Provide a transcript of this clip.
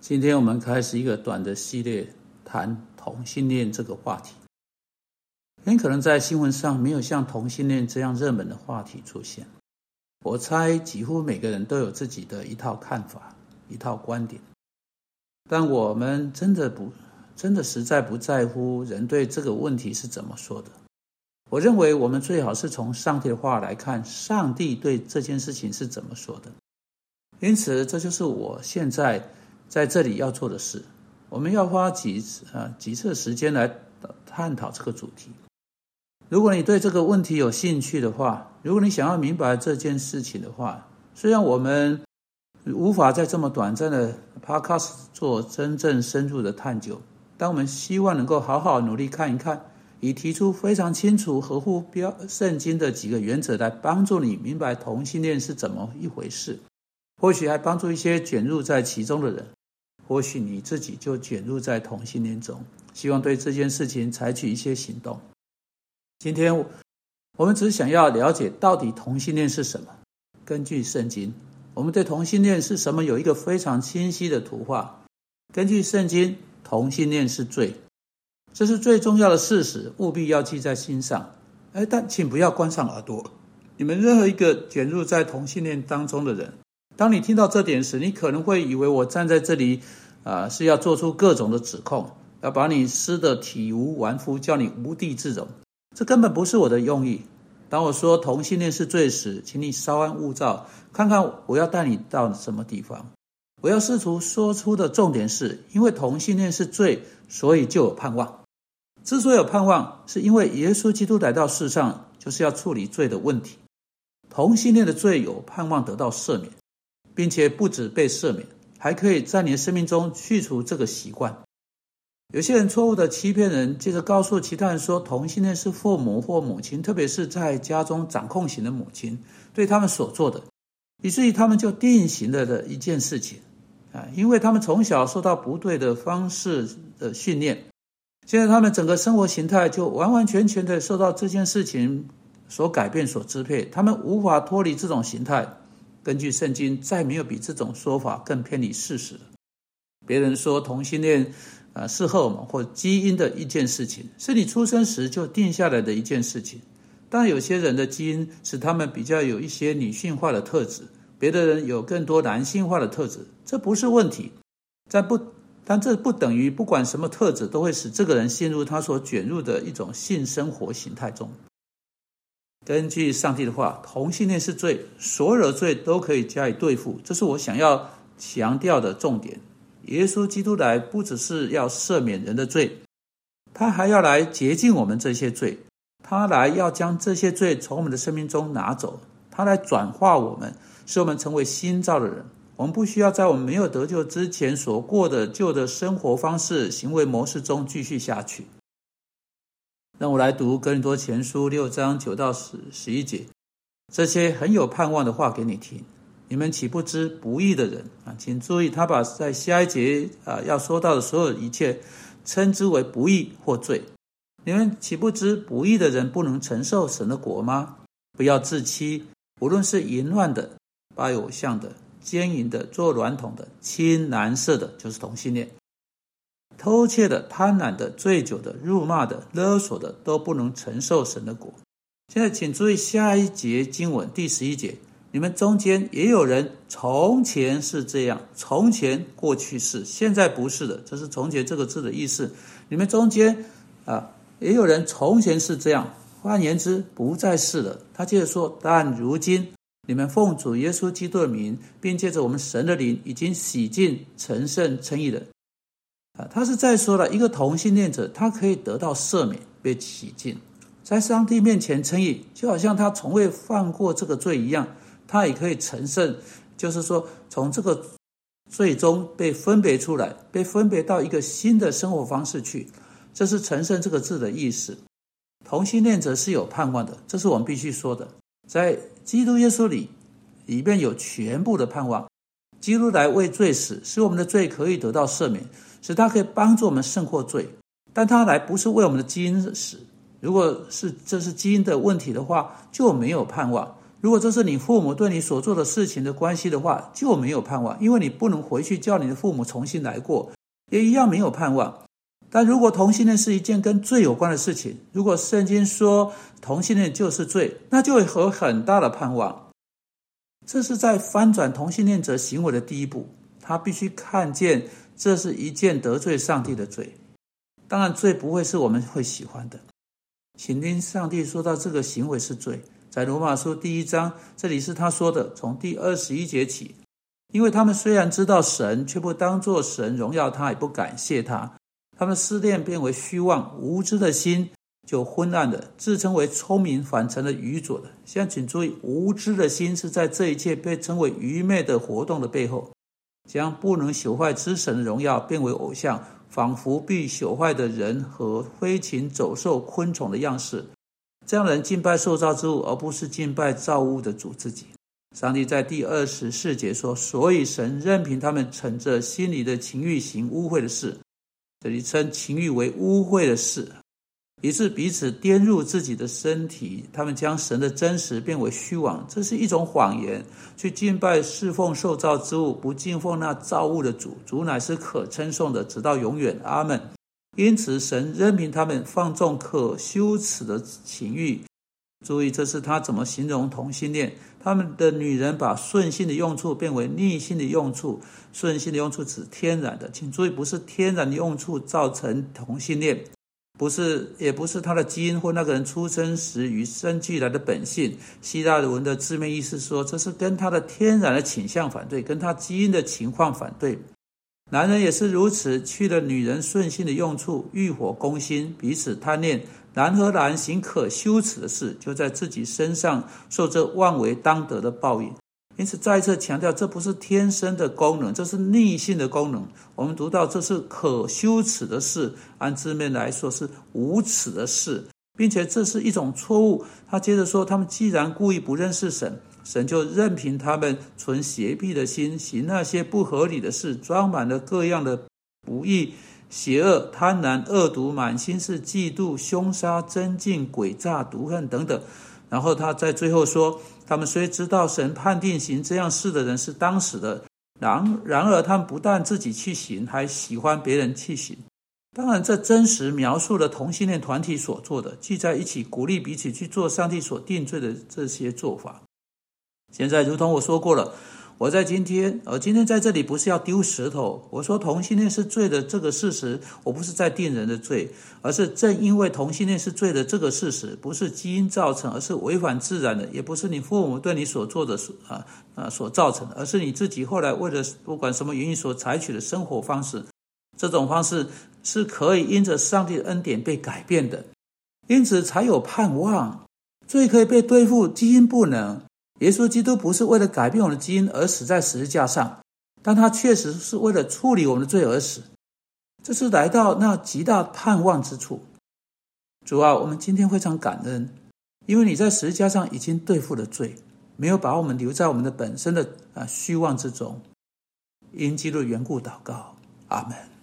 今天我们开始一个短的系列，谈同性恋这个话题。很可能在新闻上没有像同性恋这样热门的话题出现。我猜几乎每个人都有自己的一套看法、一套观点。但我们真的不，真的实在不在乎人对这个问题是怎么说的。我认为我们最好是从上帝的话来看，上帝对这件事情是怎么说的。因此，这就是我现在。在这里要做的事，我们要花几次啊几次时间来探讨这个主题。如果你对这个问题有兴趣的话，如果你想要明白这件事情的话，虽然我们无法在这么短暂的 podcast 做真正深入的探究，但我们希望能够好好努力看一看，以提出非常清楚、合乎标圣经的几个原则来帮助你明白同性恋是怎么一回事，或许还帮助一些卷入在其中的人。或许你自己就卷入在同性恋中，希望对这件事情采取一些行动。今天我们只想要了解到底同性恋是什么。根据圣经，我们对同性恋是什么有一个非常清晰的图画。根据圣经，同性恋是罪，这是最重要的事实，务必要记在心上。哎，但请不要关上耳朵。你们任何一个卷入在同性恋当中的人。当你听到这点时，你可能会以为我站在这里，啊，是要做出各种的指控，要把你撕得体无完肤，叫你无地自容。这根本不是我的用意。当我说同性恋是罪时，请你稍安勿躁，看看我要带你到什么地方。我要试图说出的重点是，因为同性恋是罪，所以就有盼望。之所以有盼望，是因为耶稣基督来到世上，就是要处理罪的问题。同性恋的罪有盼望得到赦免。并且不止被赦免，还可以在你的生命中去除这个习惯。有些人错误的欺骗人，接着告诉其他人说同性恋是父母或母亲，特别是在家中掌控型的母亲对他们所做的，以至于他们就定型了的一件事情啊，因为他们从小受到不对的方式的训练，现在他们整个生活形态就完完全全的受到这件事情所改变、所支配，他们无法脱离这种形态。根据圣经，再没有比这种说法更偏离事实的。别人说同性恋，啊，是荷尔蒙或基因的一件事情，是你出生时就定下来的一件事情。但有些人的基因使他们比较有一些女性化的特质，别的人有更多男性化的特质，这不是问题。但不，但这不等于不管什么特质都会使这个人陷入他所卷入的一种性生活形态中。根据上帝的话，同性恋是罪，所有的罪都可以加以对付。这是我想要强调的重点。耶稣基督来不只是要赦免人的罪，他还要来洁净我们这些罪。他来要将这些罪从我们的生命中拿走，他来转化我们，使我们成为新造的人。我们不需要在我们没有得救之前所过的旧的生活方式、行为模式中继续下去。让我来读《哥林多前书》六章九到十十一节，这些很有盼望的话给你听。你们岂不知不义的人啊？请注意，他把在下一节啊要说到的所有一切，称之为不义或罪。你们岂不知不义的人不能承受神的国吗？不要自欺，无论是淫乱的、拜偶像的、奸淫的、做软统的、亲男色的，就是同性恋。偷窃的、贪婪的、醉酒的、辱骂的、勒索的，都不能承受神的果。现在，请注意下一节经文第十一节：你们中间也有人从前是这样，从前过去式，现在不是的。这是“从前”这个字的意思。你们中间啊，也有人从前是这样，换言之，不再是了。他接着说：但如今你们奉主耶稣基督的名，并借着我们神的灵，已经洗净、成圣、称义的。啊，他是在说了一个同性恋者，他可以得到赦免，被洗净，在上帝面前称义，就好像他从未犯过这个罪一样，他也可以成圣，就是说从这个罪中被分别出来，被分别到一个新的生活方式去。这是“成圣”这个字的意思。同性恋者是有盼望的，这是我们必须说的，在基督耶稣里，里面有全部的盼望。基督来为罪死，使我们的罪可以得到赦免。使他可以帮助我们胜过罪，但他来不是为我们的基因死。如果是这是基因的问题的话，就没有盼望。如果这是你父母对你所做的事情的关系的话，就没有盼望，因为你不能回去叫你的父母重新来过，也一样没有盼望。但如果同性恋是一件跟罪有关的事情，如果圣经说同性恋就是罪，那就会有很大的盼望。这是在翻转同性恋者行为的第一步，他必须看见这是一件得罪上帝的罪。当然，罪不会是我们会喜欢的。请听上帝说到这个行为是罪。在罗马书第一章，这里是他说的，从第二十一节起，因为他们虽然知道神，却不当作神荣耀他，也不感谢他，他们思念变为虚妄，无知的心就昏暗的，自称为聪明，反成了愚拙的。现在请注意，无知的心是在这一切被称为愚昧的活动的背后，将不能朽坏之神的荣耀变为偶像，仿佛必朽坏的人和飞禽走兽、昆虫的样式。这样的人敬拜受造之物，而不是敬拜造物的主自己。上帝在第二十四节说：“所以神任凭他们乘着心里的情欲行污秽的事。”这里称情欲为污秽的事，以致彼此颠入自己的身体。他们将神的真实变为虚妄，这是一种谎言。去敬拜侍奉受造之物，不敬奉那造物的主。主乃是可称颂的，直到永远。阿门。因此，神任凭他们放纵可羞耻的情欲。注意，这是他怎么形容同性恋？他们的女人把顺性的用处变为逆性的用处。顺性的用处指天然的，请注意，不是天然的用处造成同性恋，不是，也不是他的基因或那个人出生时与生俱来的本性。希腊文的字面意思说，这是跟他的天然的倾向反对，跟他基因的情况反对。男人也是如此，去了女人顺性的用处，欲火攻心，彼此贪恋。男和男行可羞耻的事，就在自己身上受这妄为当得的报应。因此，再次强调，这不是天生的功能，这是逆性的功能。我们读到这是可羞耻的事，按字面来说是无耻的事，并且这是一种错误。他接着说，他们既然故意不认识神。神就任凭他们存邪僻的心，行那些不合理的事，装满了各样的不义、邪恶、贪婪、恶毒，满心是嫉妒、凶杀、增进、诡诈、毒恨等等。然后他在最后说：他们虽知道神判定行这样事的人是当时的，然然而他们不但自己去行，还喜欢别人去行。当然，这真实描述了同性恋团体所做的，聚在一起鼓励彼此去做上帝所定罪的这些做法。现在，如同我说过了，我在今天，而今天在这里不是要丢石头。我说同性恋是罪的这个事实，我不是在定人的罪，而是正因为同性恋是罪的这个事实，不是基因造成，而是违反自然的，也不是你父母对你所做的啊啊所造成的，而是你自己后来为了不管什么原因所采取的生活方式，这种方式是可以因着上帝的恩典被改变的，因此才有盼望。罪可以被对付，基因不能。耶稣基督不是为了改变我们的基因而死在十字架上，但他确实是为了处理我们的罪而死。这是来到那极大盼望之处。主啊，我们今天非常感恩，因为你在十字架上已经对付了罪，没有把我们留在我们的本身的啊虚妄之中。因基督的缘故祷告，阿门。